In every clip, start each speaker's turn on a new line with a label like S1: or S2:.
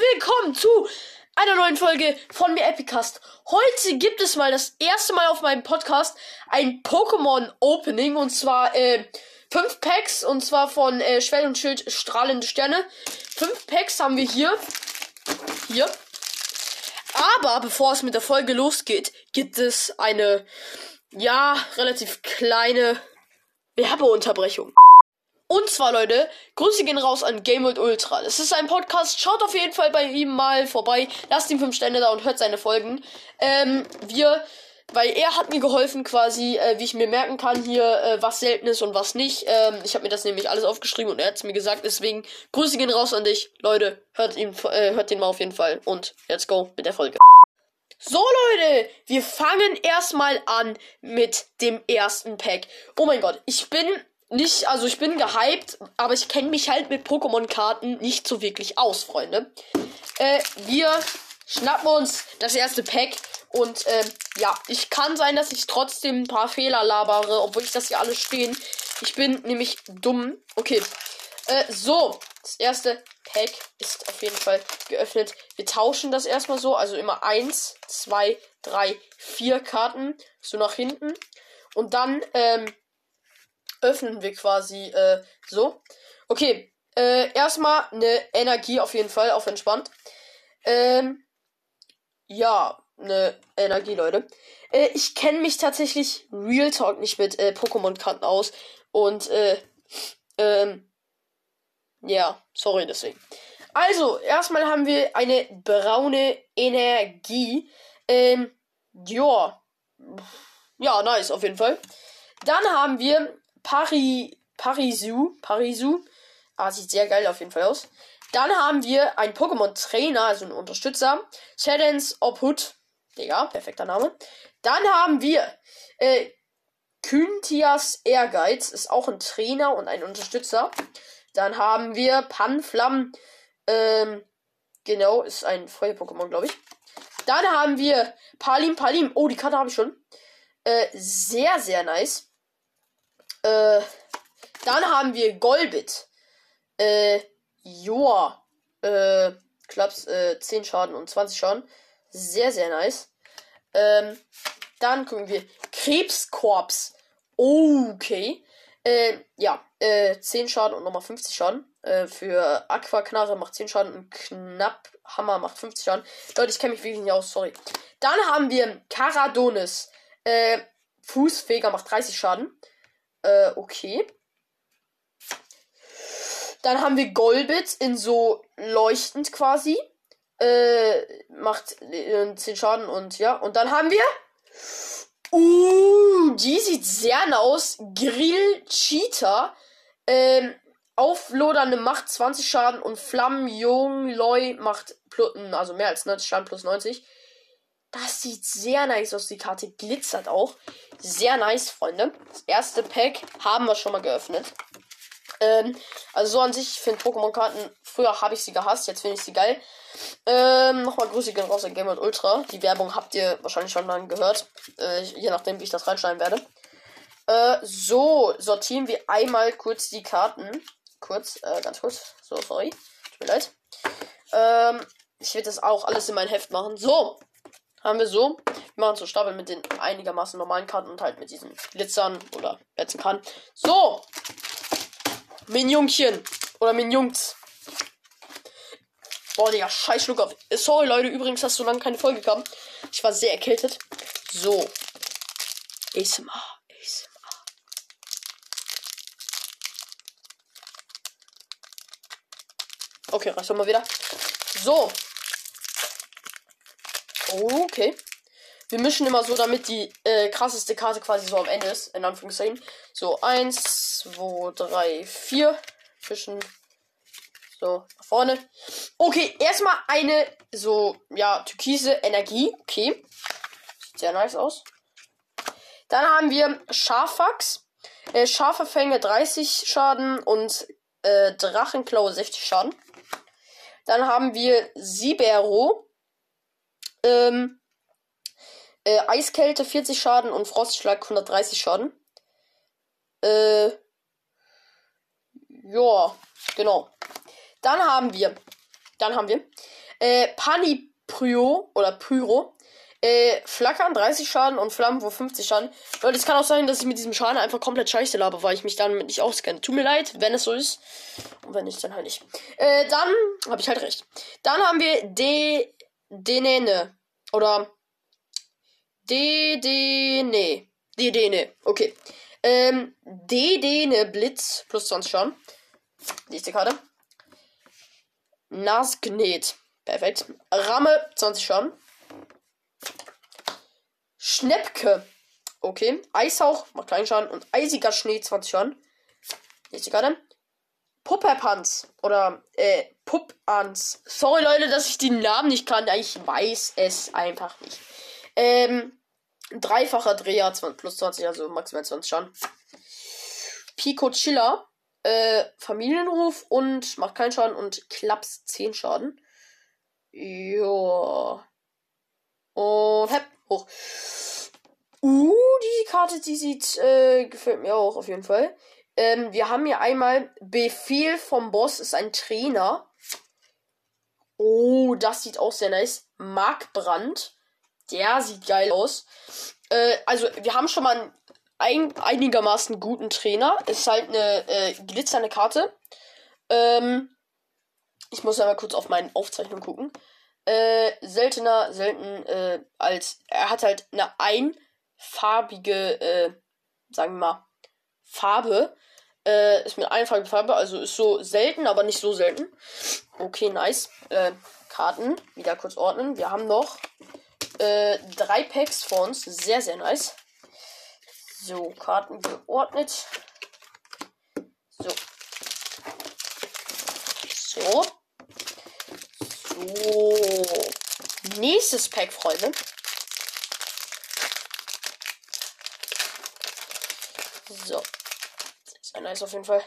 S1: willkommen zu einer neuen Folge von mir Epicast. Heute gibt es mal das erste Mal auf meinem Podcast ein Pokémon Opening und zwar äh, fünf Packs und zwar von äh, Schwert und Schild strahlende Sterne. Fünf Packs haben wir hier. Hier. Aber bevor es mit der Folge losgeht, gibt es eine ja relativ kleine Werbeunterbrechung. Und zwar, Leute, Grüße gehen raus an Game World Ultra. Das ist ein Podcast. Schaut auf jeden Fall bei ihm mal vorbei. Lasst ihm 5 Sterne da und hört seine Folgen. Ähm, wir, weil er hat mir geholfen quasi, äh, wie ich mir merken kann hier, äh, was selten ist und was nicht. Ähm, ich habe mir das nämlich alles aufgeschrieben und er hat es mir gesagt. Deswegen, Grüße gehen raus an dich. Leute, hört ihn, äh, hört den mal auf jeden Fall. Und let's go mit der Folge. So Leute, wir fangen erstmal an mit dem ersten Pack. Oh mein Gott, ich bin nicht, also ich bin gehypt, aber ich kenne mich halt mit Pokémon-Karten nicht so wirklich aus, Freunde. Äh, wir schnappen uns das erste Pack und äh, ja, ich kann sein, dass ich trotzdem ein paar Fehler labere, obwohl ich das hier alles stehen. Ich bin nämlich dumm. Okay. Äh, so, das erste Pack ist auf jeden Fall geöffnet. Wir tauschen das erstmal so, also immer eins, zwei, drei, vier Karten so nach hinten und dann ähm, öffnen wir quasi äh, so. Okay, äh, erstmal eine Energie auf jeden Fall, auf entspannt. Ähm, ja, eine Energie, Leute. Äh, ich kenne mich tatsächlich Real Talk nicht mit äh, Pokémon-Karten aus. Und, äh, ähm, ja, sorry deswegen. Also, erstmal haben wir eine braune Energie. Ähm, ja. Ja, nice, auf jeden Fall. Dann haben wir Pari, Parisu, Parisu. Ah, sieht sehr geil auf jeden Fall aus. Dann haben wir einen Pokémon-Trainer, also einen Unterstützer. Sedens Obhut. Digga, perfekter Name. Dann haben wir äh, Kyntias Ehrgeiz, ist auch ein Trainer und ein Unterstützer. Dann haben wir Panflam, ähm, genau, ist ein Feuer-Pokémon, glaube ich. Dann haben wir Palim Palim. Oh, die Karte habe ich schon. Äh, sehr, sehr nice. Äh, dann haben wir Golbit. Äh, Joa. Äh, Klaps, äh, 10 Schaden und 20 Schaden. Sehr, sehr nice. Ähm, dann gucken wir Krebskorps. Okay. Äh, ja, äh, 10 Schaden und nochmal 50 Schaden. Äh, für Aquaknarre macht 10 Schaden und Knapp Hammer macht 50 Schaden. Leute, ich kenne mich wirklich nicht aus, sorry. Dann haben wir Karadonis. Äh, Fußfeger macht 30 Schaden. Äh, okay. Dann haben wir Golbit in so leuchtend quasi. Äh, macht äh, 10 Schaden und ja. Und dann haben wir. Uh, die sieht sehr nah aus. Grill Cheetah. Ähm, auflodernde macht 20 Schaden und Flammen Jung Loy macht also mehr als 90 Schaden plus 90. Das sieht sehr nice aus. Die Karte glitzert auch. Sehr nice, Freunde. Das erste Pack haben wir schon mal geöffnet. Ähm, also so an sich, ich finde Pokémon-Karten, früher habe ich sie gehasst, jetzt finde ich sie geil. Ähm, nochmal Grüße gehen raus an Game Ultra. Die Werbung habt ihr wahrscheinlich schon mal gehört. Äh, je nachdem, wie ich das reinschneiden werde. Äh, so, sortieren wir einmal kurz die Karten. Kurz, äh, ganz kurz. So, sorry. Tut mir leid. Ähm, ich werde das auch alles in mein Heft machen. So, haben wir so. Wir machen so Stapel mit den einigermaßen normalen Karten und halt mit diesen Glitzern oder letzten Karten. So. Minjungchen. Oder Minjungs. Boah, Digga, scheiß Schluck auf. Sorry, Leute, übrigens, dass so lange keine Folge kam. Ich war sehr erkältet. So. ASMR. ASMR. Okay, reicht doch mal wieder. So. Okay. Wir mischen immer so, damit die äh, krasseste Karte quasi so am Ende ist, in Anführungszeichen. So, 1, 2, 3, 4. Fischen. So, nach vorne. Okay, erstmal eine so, ja, türkise Energie. Okay. Sieht sehr nice aus. Dann haben wir Scharfax. Äh, scharfe Fänge 30 Schaden und äh, Drachenklaue 60 Schaden. Dann haben wir Sibero. Ähm, äh, Eiskälte 40 Schaden und Frostschlag 130 Schaden. Äh, ja, genau. Dann haben wir, dann haben wir, äh, Paniprio oder Pyro. Äh, Flackern 30 Schaden und Flammenwurf 50 Schaden. Leute, es kann auch sein, dass ich mit diesem Schaden einfach komplett scheiße labe, weil ich mich damit nicht auskenne. Tut mir leid, wenn es so ist. Und wenn nicht, dann halt nicht. Äh, dann habe ich halt recht. Dann haben wir De Denene. Oder Dedene. Dedene. Okay. Ähm, Dedene Blitz plus 20 Schaden. Nächste Karte. Nasknet. Perfekt. Ramme 20 Schaden. Schnäppke. Okay. Eishauch macht kleinen Schaden. Und eisiger Schnee 20 Schaden. Nächste Karte. Pupperpanz. Oder, äh, Puppans. Sorry, Leute, dass ich die Namen nicht kann. Ich weiß es einfach nicht. Ähm, dreifacher Dreher plus 20, also maximal 20 Schaden. Pico Chiller. Äh, Familienruf und macht keinen Schaden und Klaps 10 Schaden. Ja. Und hepp, hoch. Uh, die Karte, die sieht, äh, gefällt mir auch auf jeden Fall. Ähm, wir haben hier einmal Befehl vom Boss, ist ein Trainer. Oh, das sieht auch sehr nice. Markbrand. Der sieht geil aus. Äh, also, wir haben schon mal einen ein, einigermaßen guten Trainer. Ist halt eine äh, glitzernde Karte. Ähm, ich muss einmal kurz auf meine Aufzeichnung gucken. Äh, seltener, selten äh, als. Er hat halt eine einfarbige, äh, sagen wir mal, Farbe. Äh, ist mit einfacher Farbe, also ist so selten, aber nicht so selten. Okay, nice. Äh, Karten, wieder kurz ordnen. Wir haben noch äh, drei Packs vor uns. Sehr, sehr nice. So, Karten geordnet. So. So. So. Nächstes Pack, Freunde. So ist nice auf jeden Fall.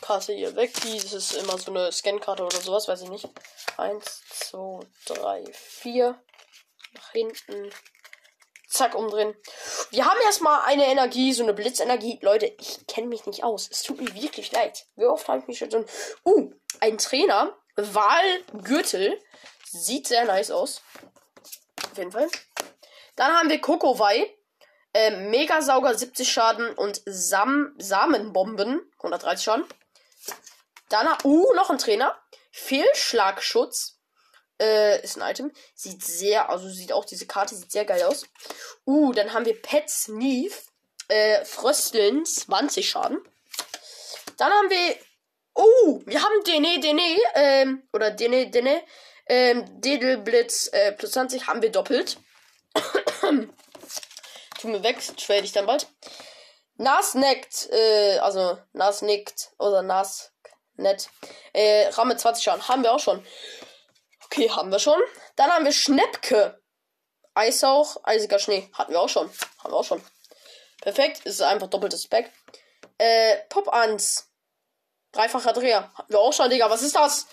S1: Karte hier weg. Das ist immer so eine Scankarte oder sowas, weiß ich nicht. Eins, zwei, drei, vier. Nach hinten. Zack, umdrehen. Wir haben erstmal eine Energie, so eine Blitzenergie. Leute, ich kenne mich nicht aus. Es tut mir wirklich leid. Wie oft habe ich mich schon. Uh, ein Trainer. Wahlgürtel. Sieht sehr nice aus. Auf jeden Fall. Dann haben wir Kokowai. Äh, Megasauger 70 Schaden und Sam Samenbomben 130 Schaden. Dann, uh, noch ein Trainer. Fehlschlagschutz. Äh, ist ein Item. Sieht sehr, also sieht auch diese Karte, sieht sehr geil aus. Uh, dann haben wir Pet Sneef. Äh, Frösteln 20 Schaden. Dann haben wir. Oh, wir haben Dene, Dene, ähm, oder Dene, Dene, ähm, Dedelblitz, äh, plus 20 haben wir doppelt. Tu mir weg, trade ich dann bald. Nas neckt, äh, also Nas nickt oder Nas nett. Äh, Ramme 20 Schaden. Haben wir auch schon. Okay, haben wir schon. Dann haben wir Schnäppke. Eishauch, eisiger Schnee. Hatten wir auch schon. Haben wir auch schon. Perfekt. Ist einfach doppeltes Back. Äh, Pop 1. Dreifacher Dreher. Hatten wir auch schon, Digga. Was ist das?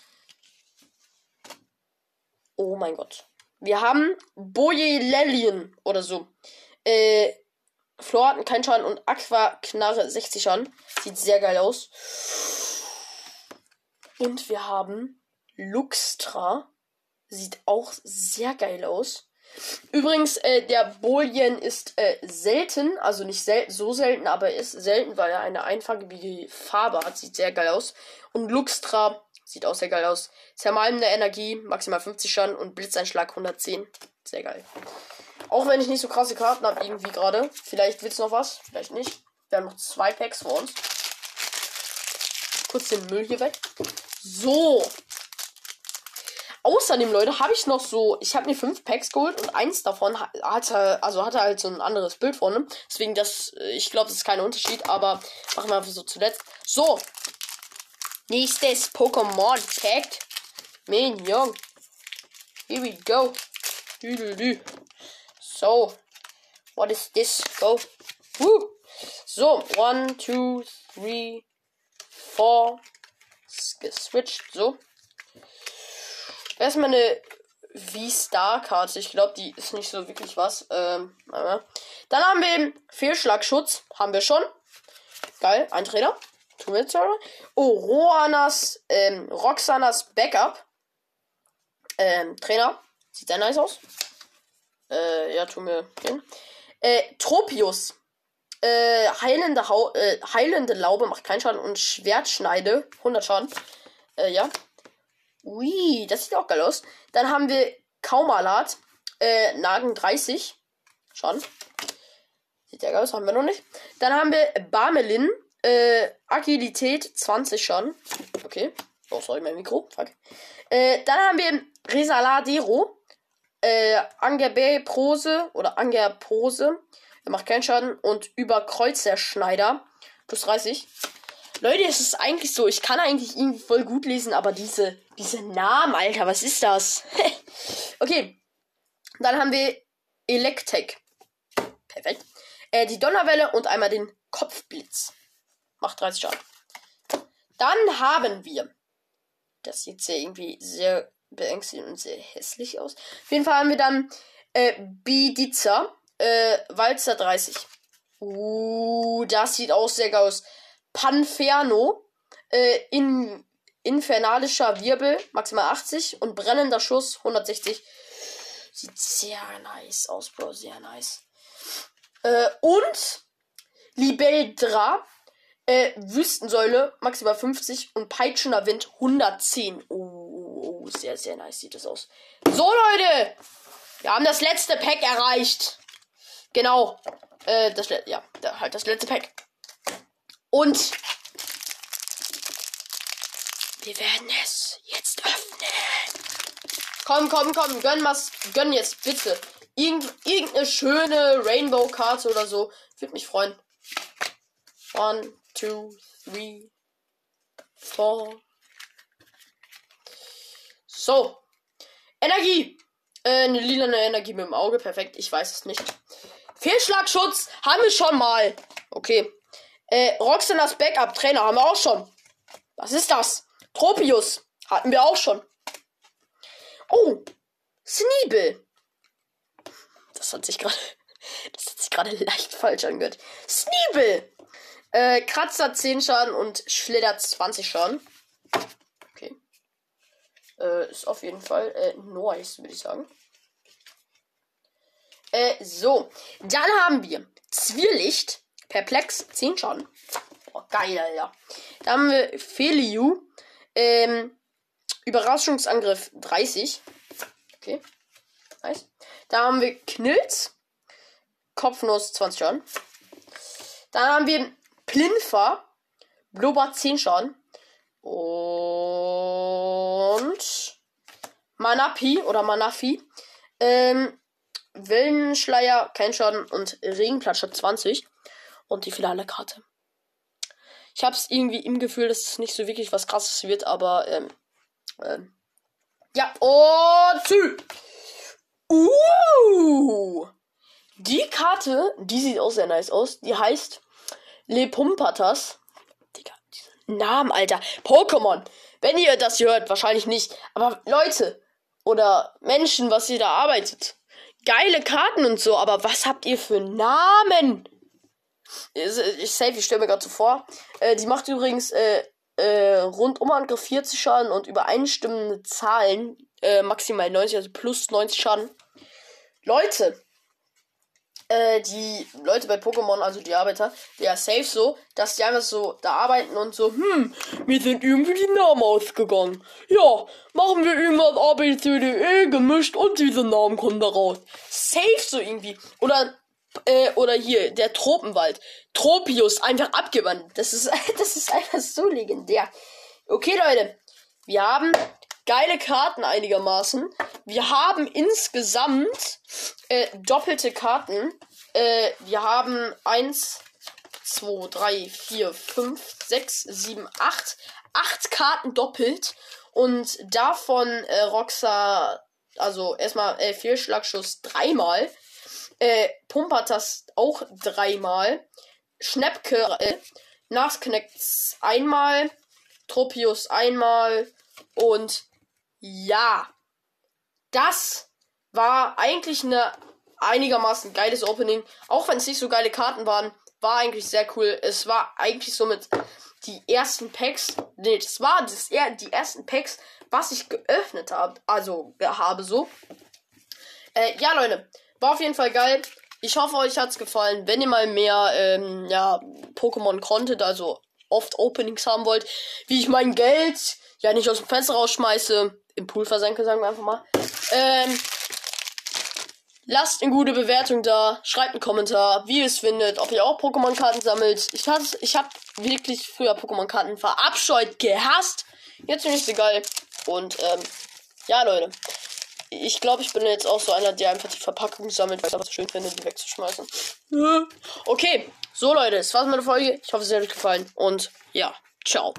S1: Oh mein Gott. Wir haben Boje Lelien oder so. Äh, Flor hat keinen Schaden und Aqua Knarre 60 Schaden. Sieht sehr geil aus. Und wir haben Luxtra. Sieht auch sehr geil aus. Übrigens, äh, der Bolien ist äh, selten, also nicht sel so selten, aber ist selten, weil er eine einfarbige Farbe hat. Sieht sehr geil aus. Und Luxtra sieht auch sehr geil aus. Zermalmende Energie, maximal 50 Schaden und Blitzeinschlag 110. Sehr geil. Auch wenn ich nicht so krasse Karten habe, irgendwie gerade. Vielleicht wird's noch was, vielleicht nicht. Wir haben noch zwei Packs vor uns. Kurz den Müll hier weg. So. Außerdem, Leute, habe ich noch so. Ich habe mir fünf Packs geholt und eins davon hatte, also hatte halt so ein anderes Bild vorne. Deswegen, das, ich glaube, das ist kein Unterschied, aber machen wir einfach so zuletzt. So. Nächstes Pokémon Pack. Minion. Here we go. Dü -dü -dü. So, what is this? Go. Woo. So, one, two, three, four. Geswitcht. So. Erstmal eine V-Star-Karte. Ich glaube, die ist nicht so wirklich was. Ähm, Dann haben wir Fehlschlagschutz. Haben wir schon. Geil, ein Trainer. Tun wir jetzt? Oh, Roanas, ähm, Roxanas Backup. Ähm, Trainer. Sieht sehr nice aus. Äh, ja, tun wir hin. Äh, Tropius. Äh, heilende, Hau äh, heilende Laube macht keinen Schaden und Schwertschneide 100 Schaden. Äh, ja. Ui, das sieht auch geil aus. Dann haben wir Kaumalat. Äh, Nagen 30. Schaden. Sieht ja geil aus, haben wir noch nicht. Dann haben wir Barmelin. Äh, Agilität 20 schon. Okay. Oh, sorry, mein Mikro. Fuck. Äh, dann haben wir Resaladero. Äh, Angerbe Prose oder Angerpose. Er macht keinen Schaden. Und über Kreuzerschneider. Plus 30. Leute, es ist eigentlich so, ich kann eigentlich irgendwie voll gut lesen, aber diese, diese Namen, Alter, was ist das? okay. Dann haben wir Electek. Perfekt. Äh, die Donnerwelle und einmal den Kopfblitz. Macht 30 Schaden. Dann haben wir. Das sieht sehr irgendwie sehr beängstigend und sehr hässlich aus. Auf jeden Fall haben wir dann äh, Bidiza. Äh, Walzer 30. Uh, das sieht auch sehr geil aus. Panferno. Äh, in, infernalischer Wirbel. Maximal 80. Und brennender Schuss 160. Sieht sehr nice aus, Bro. Sehr nice. Äh, und Libeldra äh, Wüstensäule maximal 50 und peitschender Wind 110. Oh, oh, sehr, sehr nice sieht das aus. So, Leute! Wir haben das letzte Pack erreicht. Genau. Äh, das, ja, halt das letzte Pack. Und wir werden es jetzt öffnen. Komm, komm, komm, gönn was, gönn jetzt, bitte. Irgend, irgendeine schöne Rainbow-Karte oder so. Würde mich freuen. One, two, three, four. So. Energie. Äh, eine lilane Energie mit dem Auge. Perfekt. Ich weiß es nicht. Fehlschlagschutz haben wir schon mal. Okay. Äh, Roxanas Backup Trainer haben wir auch schon. Was ist das? Tropius hatten wir auch schon. Oh. Sneebel. Das hat sich gerade. Das hat sich gerade leicht falsch angehört. Sneebel. Äh, Kratzer 10 Schaden und Schlitter 20 Schaden. Äh, ist auf jeden Fall äh, nice, würde ich sagen. Äh, so. Dann haben wir Zwirlicht. Perplex 10 Schaden. Boah, geil, Alter. Dann haben wir Feliu. Ähm, Überraschungsangriff 30. Okay. Nice. Da haben wir Knilz. Kopfnuss 20 Schaden. Dann haben wir Plinfer. Blubber 10 Schaden. Und Manapi oder Manafi. Ähm, Wellenschleier, kein Schaden und Regenplatscher 20. Und die finale Karte. Ich habe es irgendwie im Gefühl, dass es nicht so wirklich was krasses wird, aber ähm, ähm, ja, und tschü. Uh! Die Karte, die sieht auch sehr nice aus. Die heißt Lepumpatas. Namen, Alter. Pokémon. Wenn ihr das hört, wahrscheinlich nicht. Aber Leute oder Menschen, was ihr da arbeitet. Geile Karten und so, aber was habt ihr für Namen? Ich safe, ich stelle mir gerade so vor. Äh, die macht übrigens äh, äh, Rundumangriff 40 Schaden und übereinstimmende Zahlen äh, maximal 90, also plus 90 Schaden. Leute, äh, die Leute bei Pokémon, also die Arbeiter, ja safe so, dass die einfach so da arbeiten und so, hm, mir sind irgendwie die Namen ausgegangen. Ja, machen wir irgendwas A, B, C, D, E gemischt und diese Namen kommen da raus. Safe so irgendwie. Oder, äh, oder hier, der Tropenwald. Tropius, einfach abgewandelt. Das ist, das ist einfach so legendär. Okay, Leute, wir haben geile Karten einigermaßen. Wir haben insgesamt äh, doppelte Karten. Äh, wir haben 1, 2, 3, 4, 5, 6, 7, 8. 8 Karten doppelt. Und davon äh, Roxa, also erstmal äh, Fehlschlagschuss dreimal. Äh, Pumpatas auch dreimal. Schnäppke, äh, Nasknecks einmal. Tropius einmal. Und ja, das war eigentlich eine einigermaßen geiles Opening. Auch wenn es nicht so geile Karten waren, war eigentlich sehr cool. Es war eigentlich somit die ersten Packs. Nee, das war das, die ersten Packs, was ich geöffnet habe. Also habe so. Äh, ja, Leute. War auf jeden Fall geil. Ich hoffe, euch hat's gefallen. Wenn ihr mal mehr, ähm, ja, Pokémon Content, also oft Openings haben wollt, wie ich mein Geld ja nicht aus dem Fenster rausschmeiße, im Pool versenke, sagen wir einfach mal. Ähm, lasst eine gute Bewertung da, schreibt einen Kommentar, wie ihr es findet, ob ihr auch Pokémon-Karten sammelt. Ich, ich habe wirklich früher Pokémon-Karten verabscheut, gehasst. Jetzt finde ich sie geil. Und ähm, ja, Leute ich glaube, ich bin jetzt auch so einer, der einfach die Verpackung sammelt, weil ich es einfach schön finde, die wegzuschmeißen. Okay, so Leute, das war's mit der Folge. Ich hoffe, es hat euch gefallen und ja, ciao.